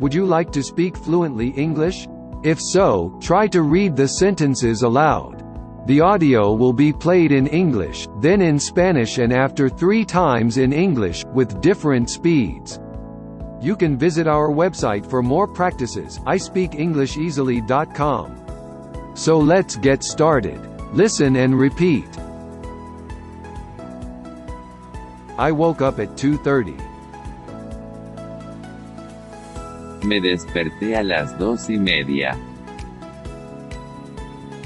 Would you like to speak fluently English? If so, try to read the sentences aloud. The audio will be played in English, then in Spanish and after three times in English, with different speeds. You can visit our website for more practices, ispeakenglisheasily.com. So let's get started. Listen and repeat. I woke up at 2.30. Me desperté a las dos y media.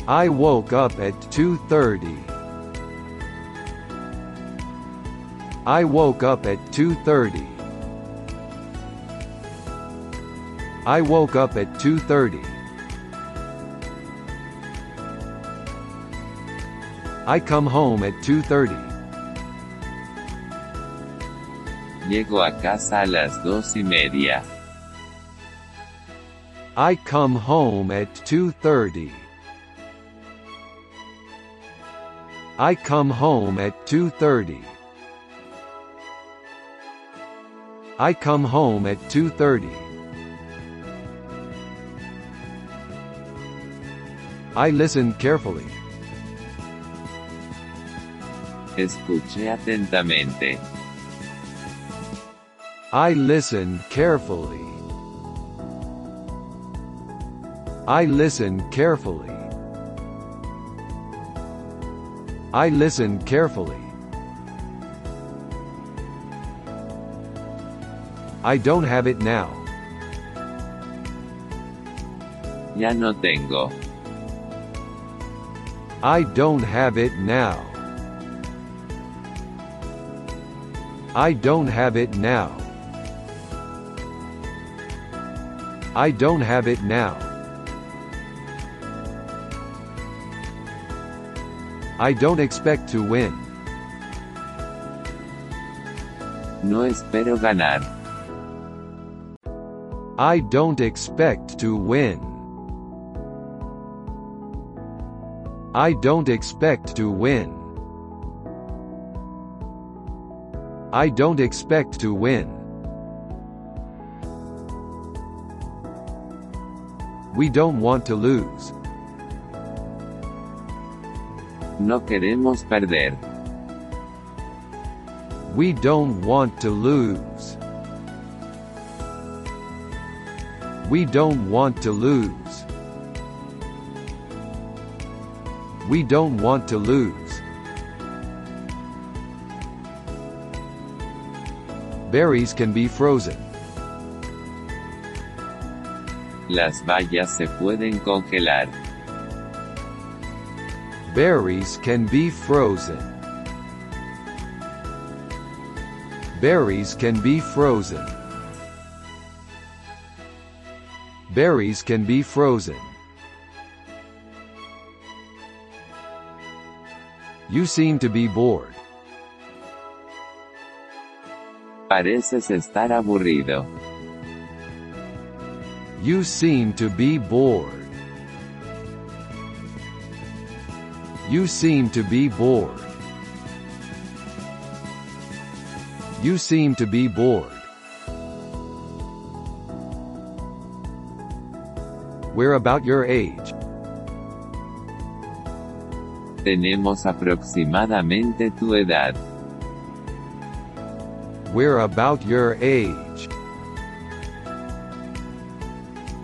I woke up at 2.30. I woke up at 2.30. I woke up at 2.30. I come home at 2.30. Llego a casa a las dos y media. I come home at 2.30. I come home at 2.30. I come home at 2.30. I listen carefully. Escuché atentamente. I listen carefully. I listen carefully. I listen carefully. I don't have it now. Ya no tengo. I don't have it now. I don't have it now. I don't have it now. I don't expect to win. No espero ganar. I don't expect to win. I don't expect to win. I don't expect to win. We don't want to lose. No queremos perder. We don't want to lose. We don't want to lose. We don't want to lose. Berries can be frozen. Las bayas se pueden congelar. Berries can be frozen. Berries can be frozen. Berries can be frozen. You seem to be bored. Pareces estar aburrido. You seem to be bored. You seem to be bored. You seem to be bored. We're about your age. Tenemos aproximadamente tu edad. We're about your age.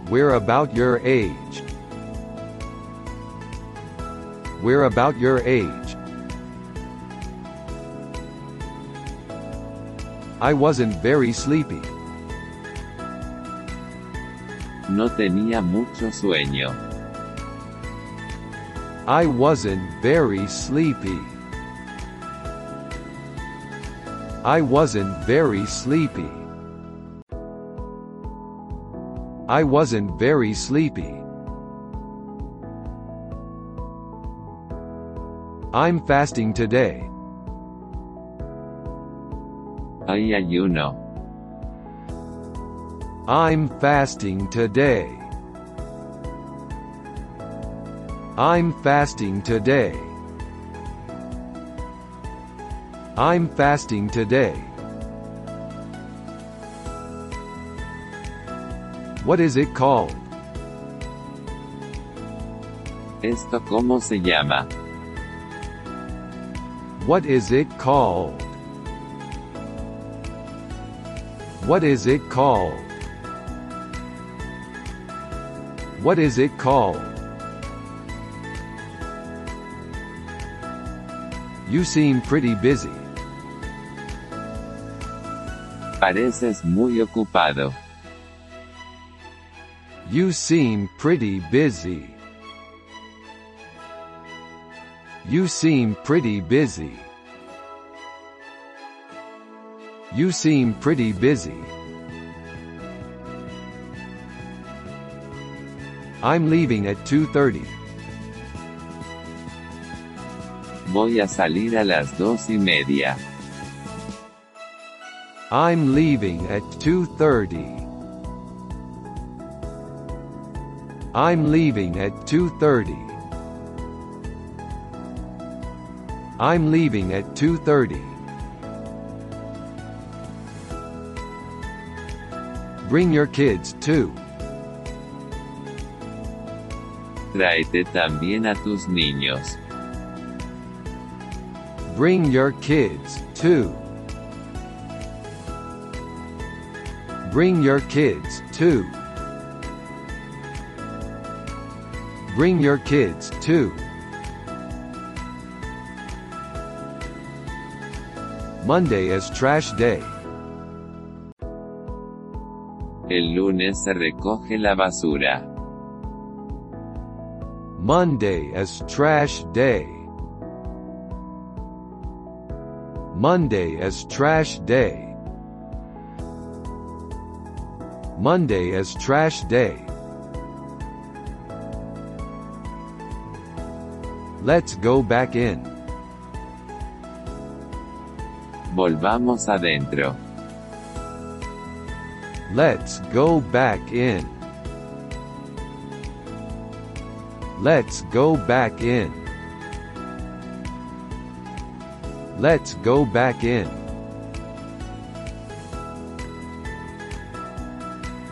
We're about your age. We're about your age. I wasn't very sleepy. No tenía mucho sueño. I wasn't very sleepy. I wasn't very sleepy. I wasn't very sleepy. I'm fasting today. Oh, Hay ayuno. I'm fasting today. I'm fasting today. I'm fasting today. What is it called? ¿Esto cómo se llama? What is it called? What is it called? What is it called? You seem pretty busy. Pareces muy ocupado. You seem pretty busy. You seem pretty busy. You seem pretty busy. I'm leaving at 2.30. Voy a salir a las dos y media. I'm leaving at 2.30. I'm leaving at 2.30. I'm leaving at 2.30. Bring your kids too. Tráete también a tus niños. Bring your kids too. Bring your kids too. Bring your kids too. Monday is trash day. El lunes se recoge la basura. Monday is trash day. Monday is trash day. Monday is trash day. Let's go back in. Volvamos adentro. Let's go back in. Let's go back in. Let's go back in.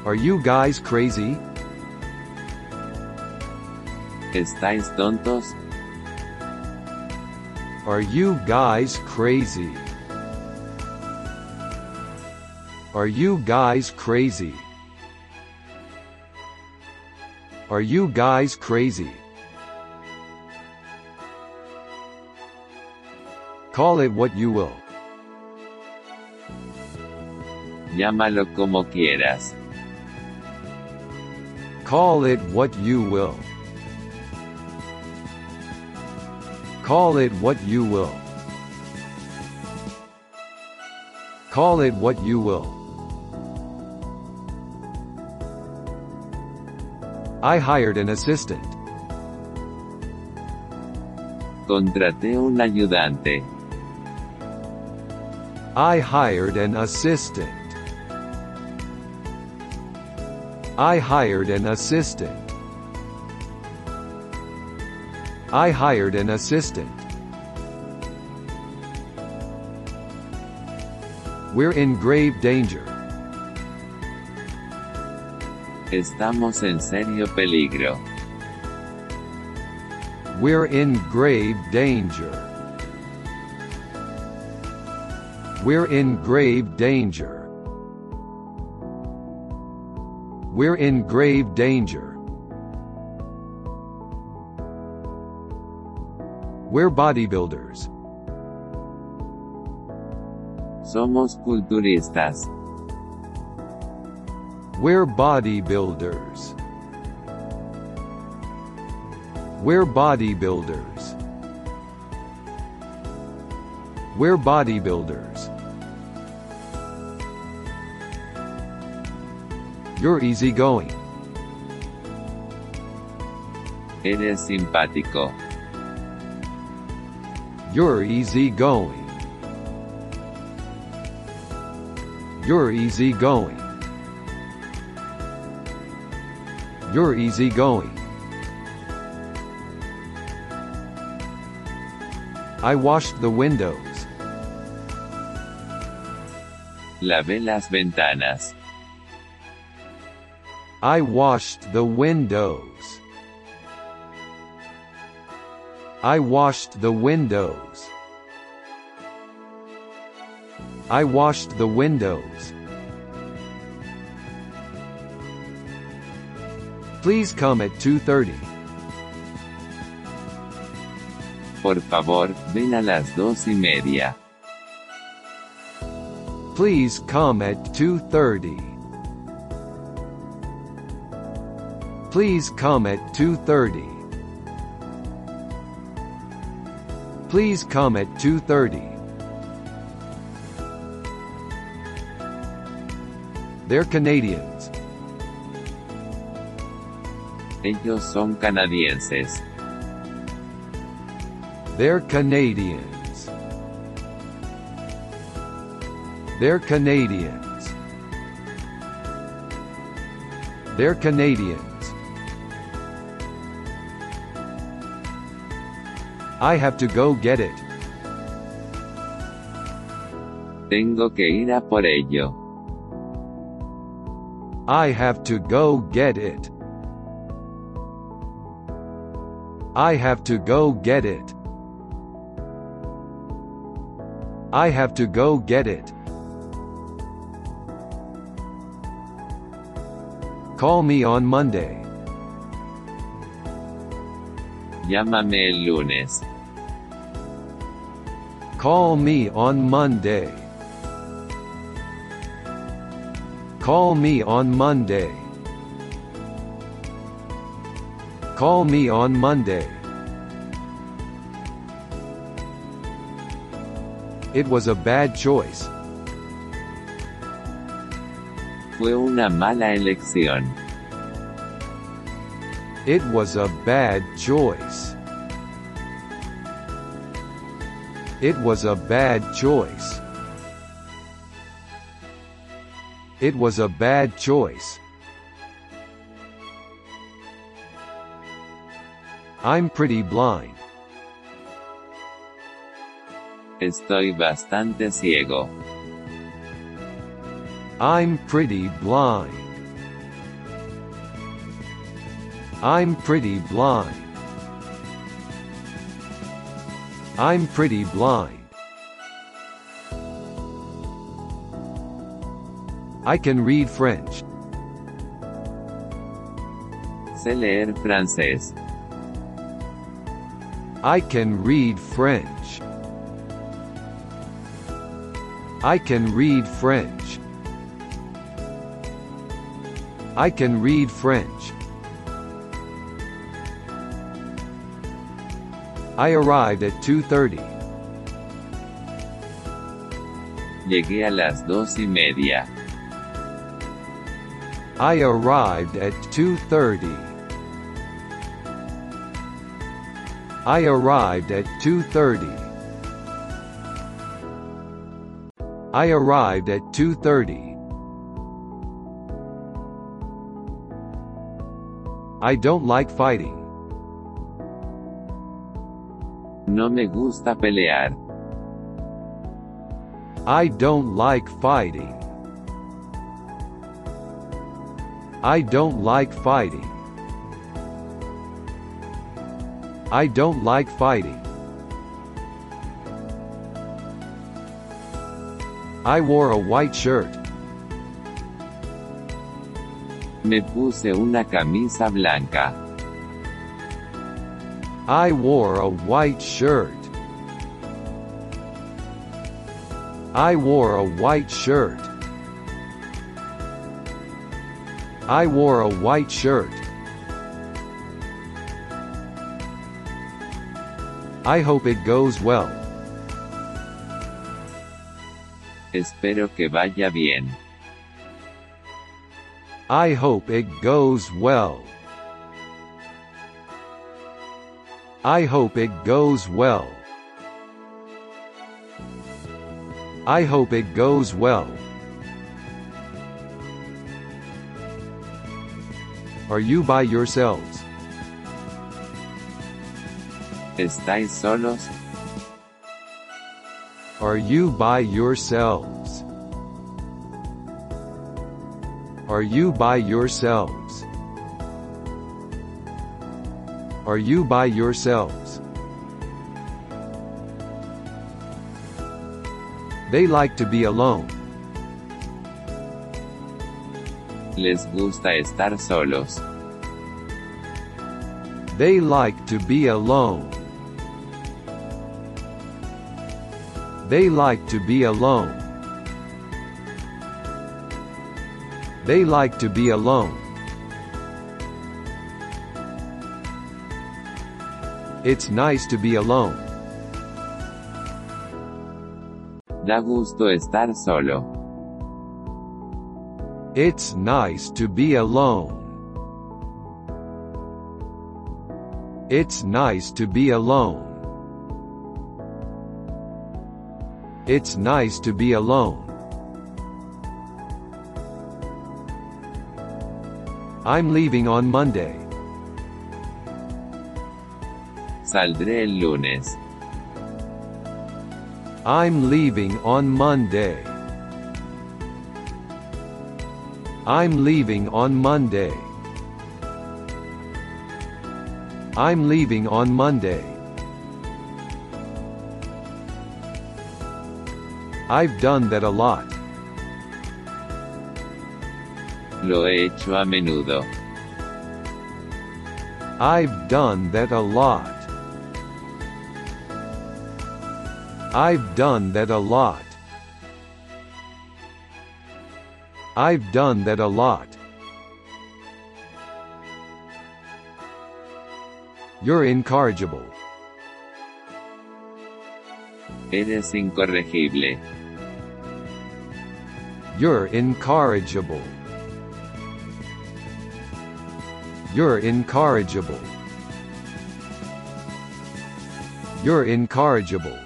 Are you guys crazy? ¿Estáis tontos? Are you guys crazy? Are you guys crazy? Are you guys crazy? Call it what you will. Llámalo como quieras. Call it what you will. Call it what you will. Call it what you will. I hired an assistant. Contraté un ayudante. I hired an assistant. I hired an assistant. I hired an assistant. We're in grave danger. Estamos en serio peligro. We're in grave danger. We're in grave danger. We're in grave danger. We're bodybuilders. Somos culturistas. We're bodybuilders. We're bodybuilders. We're bodybuilders. You're easygoing. Eres simpático. You're easygoing. You're easygoing. You're easygoing. I washed the windows. Lavé las ventanas. I washed the windows. I washed the windows. I washed the windows. Please come at 2:30. Por favor, ven a las dos y media. Please come at 2:30. Please come at 2:30. Please come at 2:30. They're Canadians. Ellos son canadienses. They're Canadians. They're Canadians. They're Canadians. I have to go get it. Tengo que ir a por ello. I have to go get it. I have to go get it. I have to go get it. Call me on Monday. Llámame el lunes. Call me on Monday. Call me on Monday. Call me on Monday. It was a bad choice. Fue una mala elección. It was a bad choice. It was a bad choice. It was a bad choice. I'm pretty blind. Estoy bastante ciego. I'm pretty blind. I'm pretty blind. I'm pretty blind. I can read French. Sé leer francés. I can read French. I can read French. I can read French. I arrived at 2:30. Llegué a las dos y media. I arrived at 2:30. I arrived at 2:30. I arrived at 2:30. I don't like fighting. No me gusta pelear. I don't like fighting. I don't like fighting. I don't like fighting. I wore a white shirt. Me puse una camisa blanca. I wore a white shirt. I wore a white shirt. I wore a white shirt. I hope it goes well. Espero que vaya bien. I hope it goes well. I hope it goes well. I hope it goes well. Are you by yourselves? ¿Estáis solos? Are you by yourselves? Are you by yourselves? Are you by yourselves? They like to be alone. Les gusta estar solos. They like to be alone. They like to be alone. They like to be alone. It's nice to be alone. Da gusto estar solo. It's nice to be alone. It's nice to be alone. It's nice to be alone. I'm leaving on Monday. Saldré el lunes. I'm leaving on Monday. I'm leaving on Monday. I'm leaving on Monday. I've done that a lot. Lo he hecho a menudo. I've done that a lot. I've done that a lot. I've done that a lot. You're incorrigible. Eres incorregible. You're incorrigible. You're incorrigible. You're incorrigible.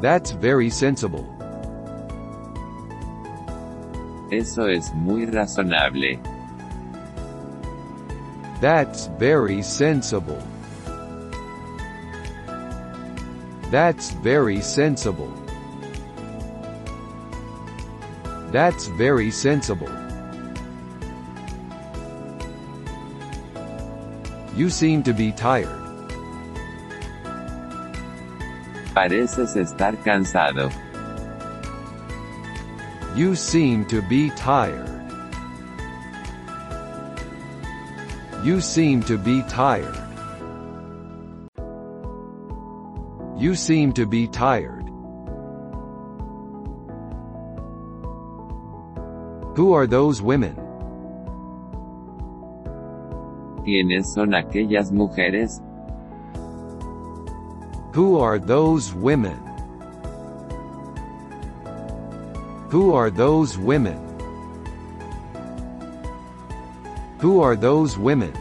That's very sensible. Eso es muy razonable. That's very sensible. That's very sensible. That's very sensible. You seem to be tired. Pareces estar cansado. You seem to be tired. You seem to be tired. You seem to be tired. Who are those women? ¿Quiénes son aquellas mujeres? Who are those women? Who are those women? Who are those women?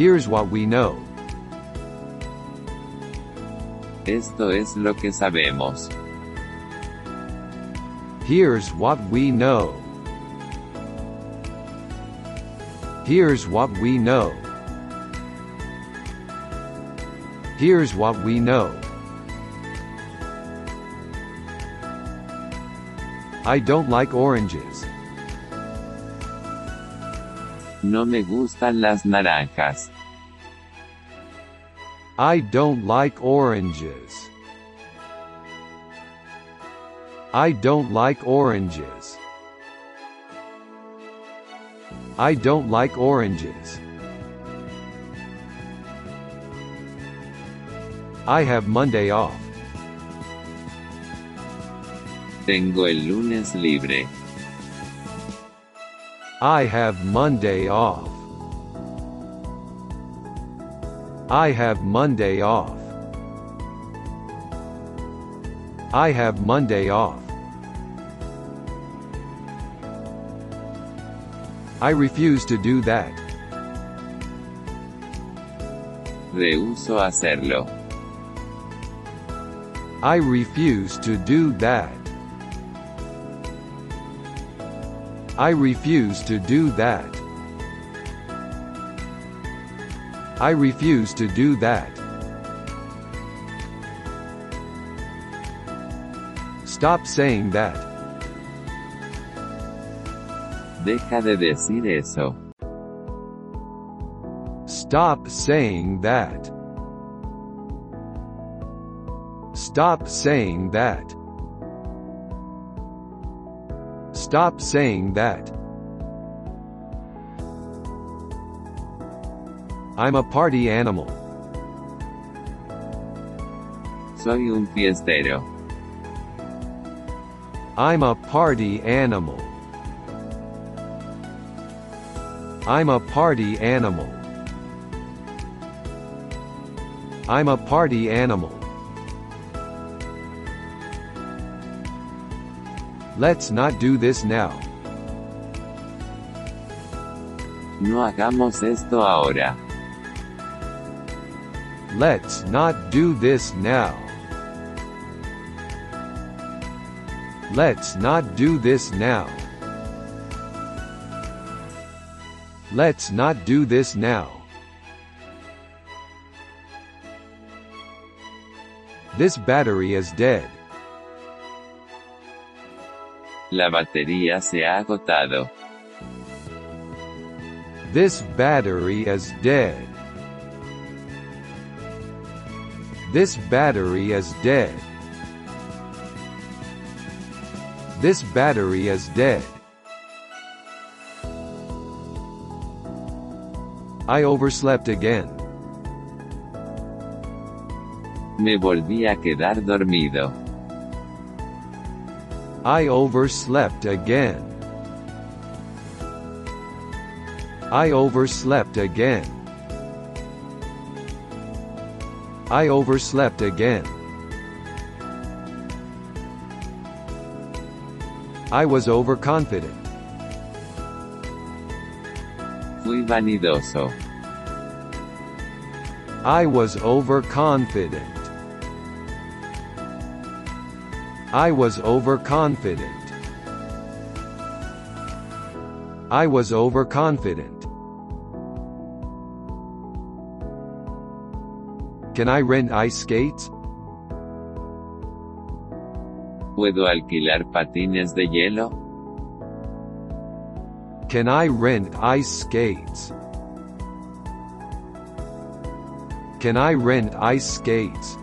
Here's what we know. Esto es lo que sabemos. Here's what we know. Here's what we know. Here's what we know. I don't like oranges. No me gustan las naranjas. I don't like oranges. I don't like oranges. I don't like oranges. I have Monday off. Tengo el lunes libre. I have Monday off. I have Monday off. I have Monday off. I refuse to do that. Rehuso hacerlo. I refuse to do that. I refuse to do that. I refuse to do that. Stop saying that. Deja de decir eso. Stop saying that. Stop saying that. Stop saying that. I'm a party animal. Soy un fiestero. I'm a party animal. I'm a party animal. I'm a party animal. Let's not do this now. No hagamos esto ahora. Let's not do this now. Let's not do this now. Let's not do this now. This battery is dead. La batería se ha agotado. This battery is dead. This battery is dead. This battery is dead. I overslept again. Me volví a quedar dormido. I overslept again. I overslept again. I overslept again. I was overconfident. Fui vanidoso. I was overconfident. I was overconfident. I was overconfident. Can I rent ice skates? ¿Puedo alquilar patines de hielo? Can I rent ice skates? Can I rent ice skates?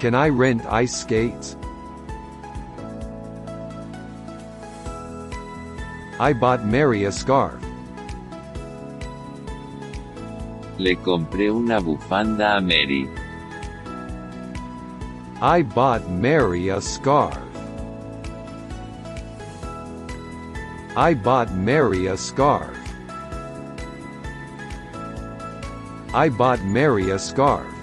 Can I rent ice skates? I bought Mary a scarf. Le compré una bufanda a Mary. I bought Mary a scarf. I bought Mary a scarf. I bought Mary a scarf.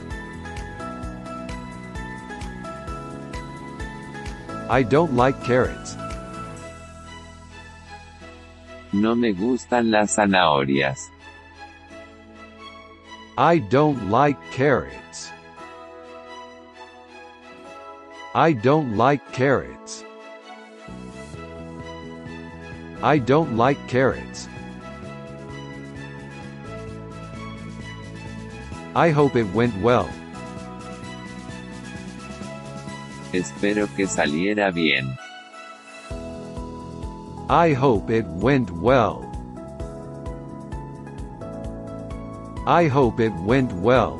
I don't like carrots. No me gustan las zanahorias. I don't like carrots. I don't like carrots. I don't like carrots. I hope it went well. Espero que saliera bien. I hope it went well. I hope it went well.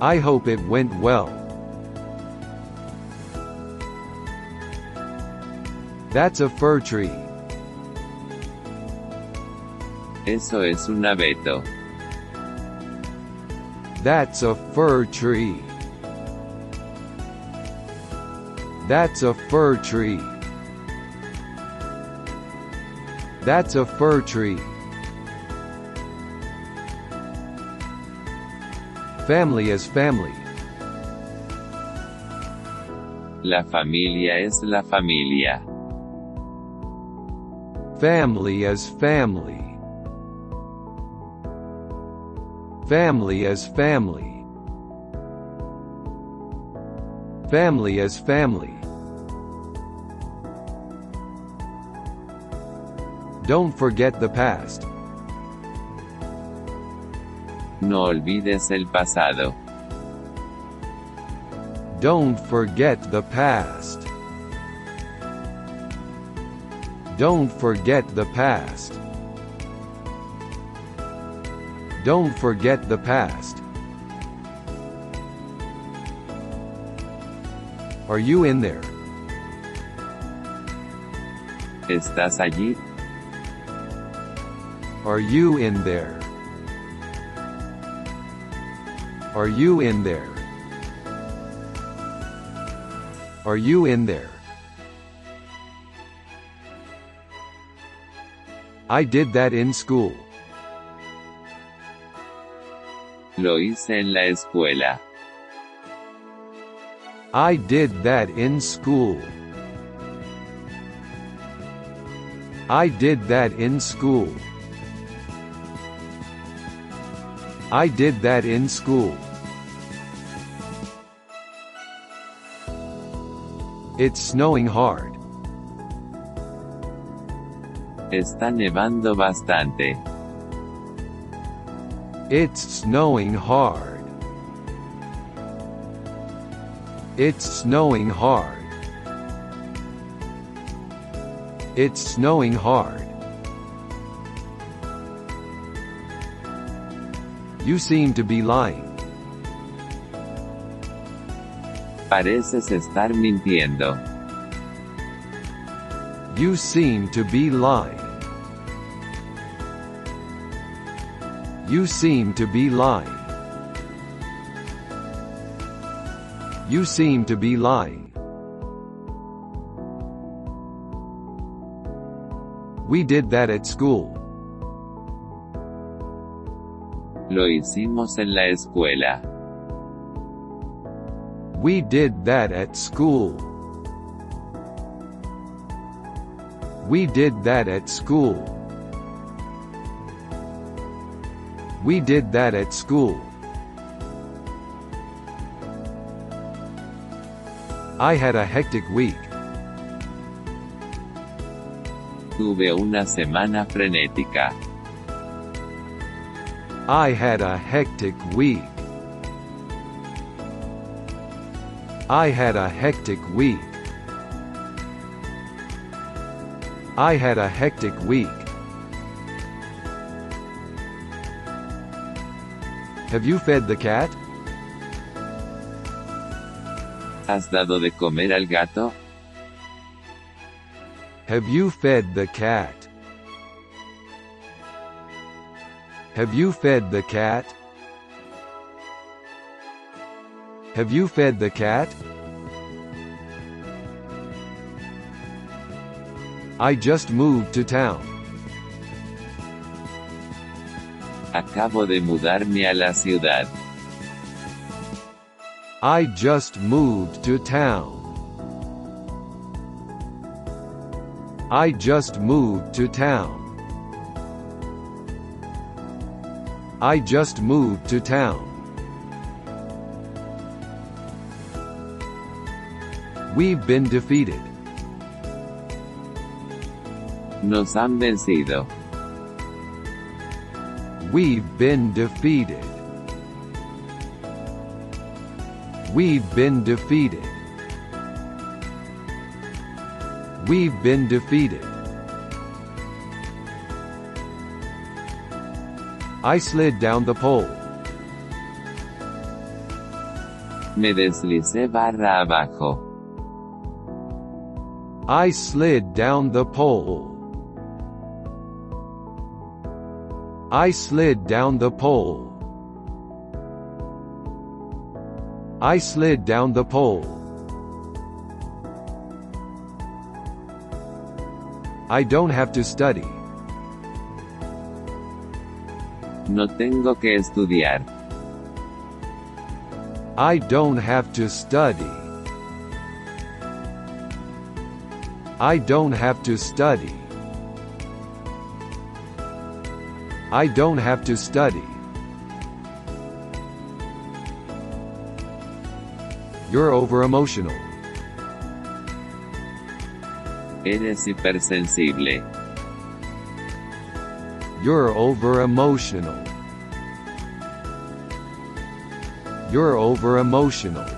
I hope it went well. That's a fir tree. Eso es un abeto. That's a fir tree. That's a fir tree. That's a fir tree. Family is family. La familia es la familia. Family is family. Family as family. Family as family. Don't forget the past. No olvides el pasado. Don't forget the past. Don't forget the past. Don't forget the past. Are you in there? ¿Estás allí? Are you in there? Are you in there? Are you in there? I did that in school. Lo hice en la escuela. I did that in school. I did that in school. I did that in school. It's snowing hard. Está nevando bastante. It's snowing hard. It's snowing hard. It's snowing hard. You seem to be lying. Pareces estar mintiendo. You seem to be lying. You seem to be lying. You seem to be lying. We did that at school. Lo hicimos en la escuela. We did that at school. We did that at school. We did that at school. I had a hectic week. Tuve una semana frenética. I had a hectic week. I had a hectic week. I had a hectic week. Have you fed the cat? ¿Has dado de comer al gato? Have you fed the cat? Have you fed the cat? Have you fed the cat? I just moved to town. Acabo de mudarme a la ciudad. I just moved to town. I just moved to town. I just moved to town. We've been defeated. Nos han vencido. We've been defeated. We've been defeated. We've been defeated. I slid down the pole. Me deslicé barra abajo. I slid down the pole. I slid down the pole. I slid down the pole. I don't have to study. No tengo que estudiar. I don't have to study. I don't have to study. I don't have to study. You're over emotional. Eres hipersensible. You're over emotional. You're over emotional.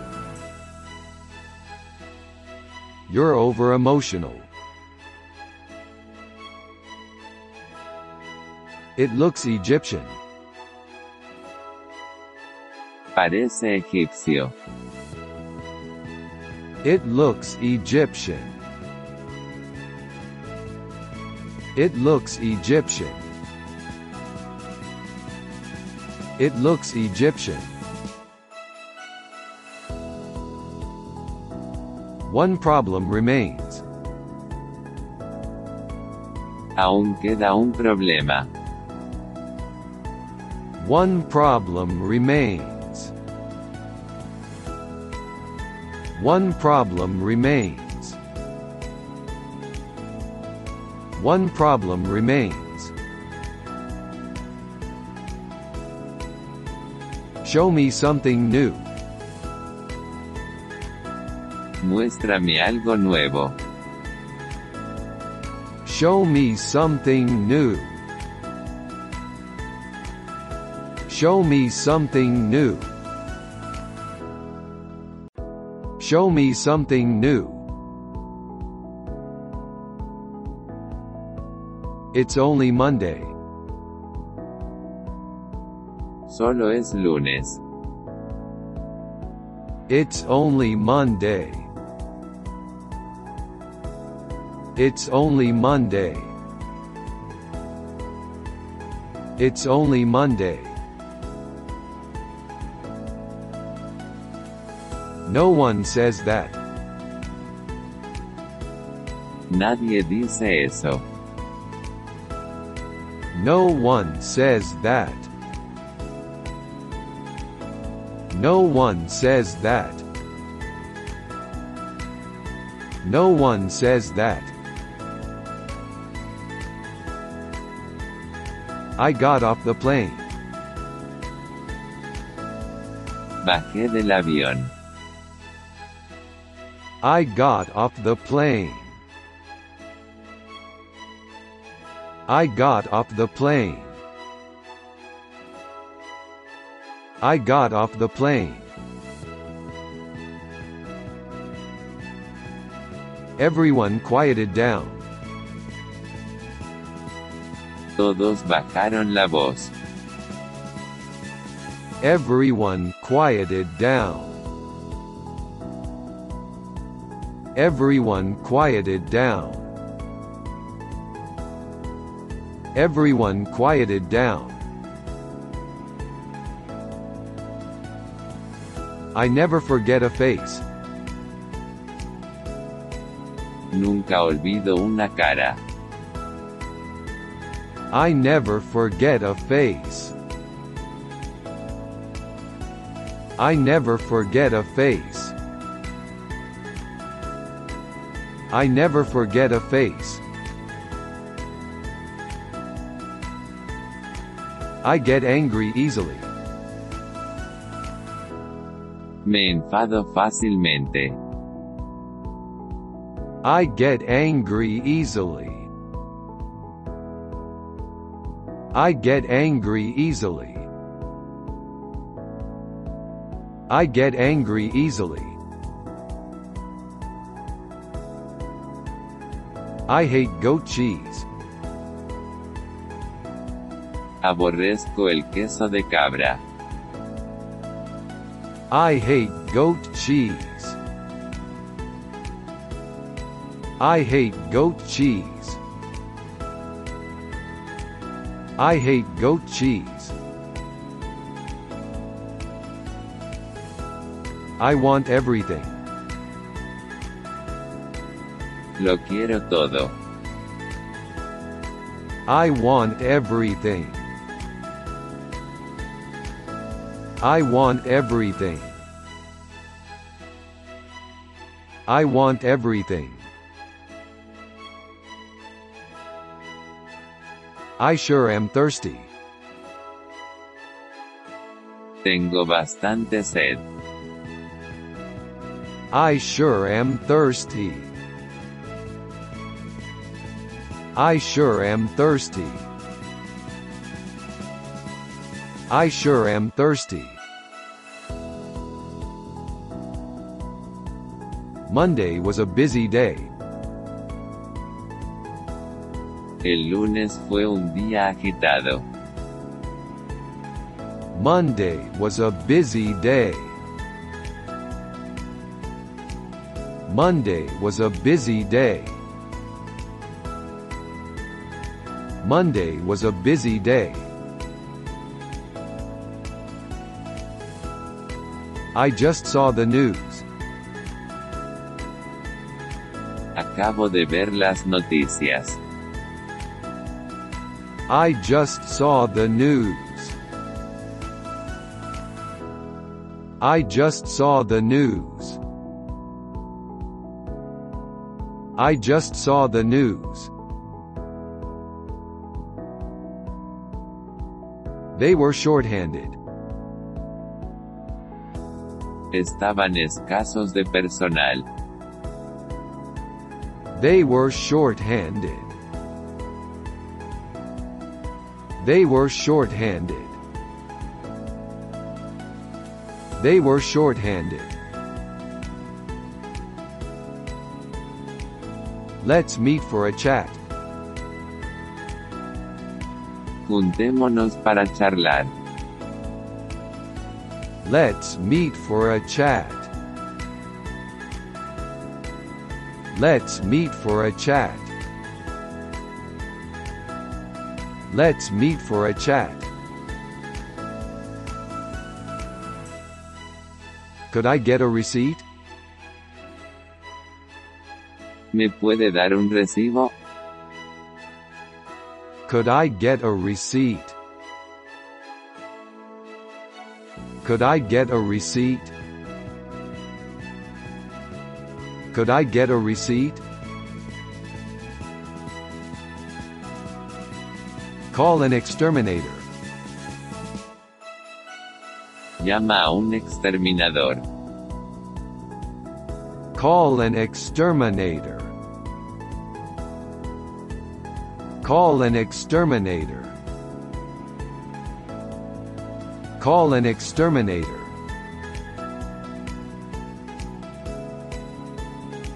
You're over It looks Egyptian. Parece egipcio. It looks Egyptian. It looks Egyptian. It looks Egyptian. One problem remains. Aún queda un problema. One problem remains. One problem remains. One problem remains. Show me something new. Muéstrame algo nuevo. Show me something new. Show me something new. Show me something new. It's only Monday. Solo es lunes. It's only Monday. It's only Monday. It's only Monday. No one says that. Nadie dice eso. No one says that. No one says that. No one says that. I got off the plane. Bajé del avión. I got off the plane. I got off the plane. I got off the plane. Everyone quieted down. Todos bajaron la voz. Everyone quieted down. Everyone quieted down. Everyone quieted down. I never forget a face. Nunca olvido una cara. I never forget a face. I never forget a face. I never forget a face. I get angry easily. Me enfado fácilmente. I get angry easily. I get angry easily. I get angry easily. I hate goat cheese. Aborrezco el queso de cabra. I hate goat cheese. I hate goat cheese. I hate goat cheese. I want everything. Lo quiero todo. I want everything. I want everything. I want everything. I sure am thirsty. Tengo bastante sed. I sure am thirsty. I sure am thirsty. I sure am thirsty. Monday was a busy day. El lunes fue un día agitado. Monday was a busy day. Monday was a busy day. Monday was a busy day. I just saw the news. Acabo de ver las noticias. I just saw the news. I just saw the news. I just saw the news. They were shorthanded. Estaban escasos de personal. They were shorthanded. They were shorthanded. They were shorthanded. Let's meet for a chat. Juntémonos para charlar. Let's meet for a chat. Let's meet for a chat. Let's meet for a chat. Could I get a receipt? ¿Me puede dar un recibo? Could I get a receipt? Could I get a receipt? Could I get a receipt? Call an exterminator. Llama a un exterminador. Call an exterminator. Call an exterminator. Call an exterminator.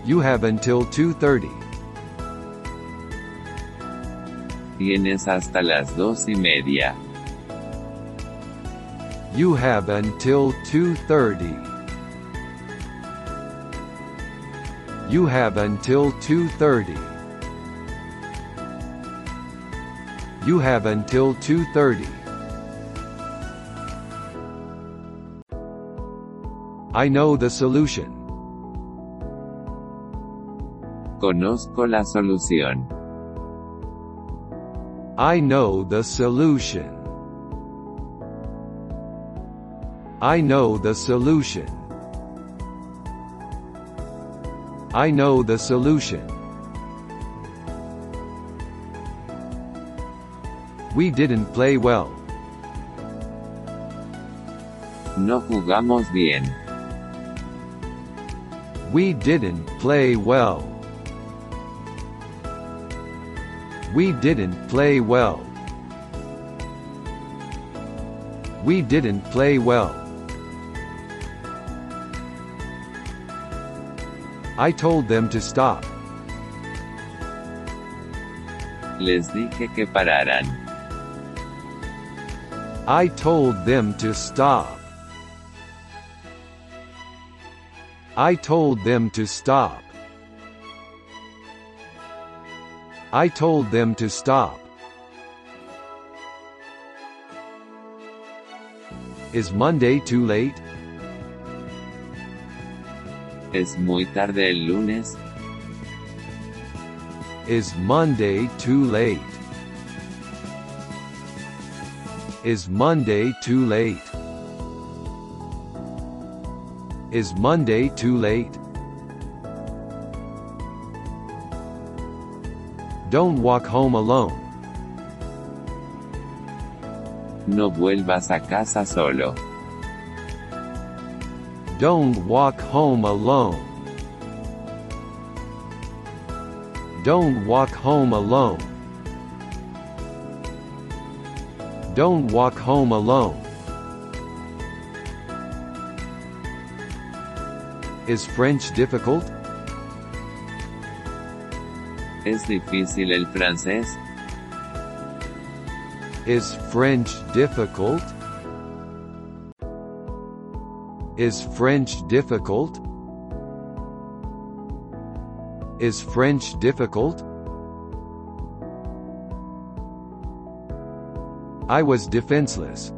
You have until 2:30. Tienes hasta las dos y media. You have until 2:30. You have until 2:30. You have until 2:30. I know the solution. Conozco la solución. I know the solution. I know the solution. I know the solution. We didn't play well. No jugamos bien. We didn't play well. We didn't play well. We didn't play well. I told them to stop. Les dije que pararan. I told them to stop. I told them to stop. I told them to stop. Is Monday too late? ¿Es muy tarde el lunes? Is Monday too late? Is Monday too late? Is Monday too late? Don't walk home alone. No vuelvas a casa solo. Don't walk home alone. Don't walk home alone. Don't walk home alone. Is French difficult? ¿Es difícil el francés? Is French difficult? Is French difficult? Is French difficult? I was defenseless.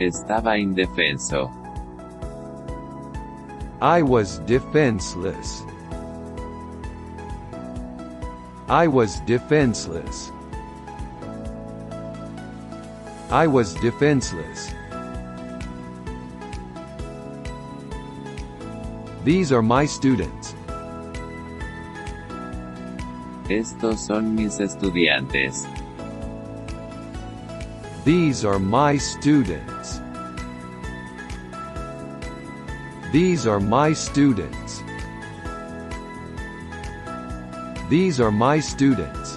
Estaba indefenso. I was defenseless. I was defenseless. I was defenseless. These are my students. Estos son mis estudiantes. These are my students. These are my students. These are my students.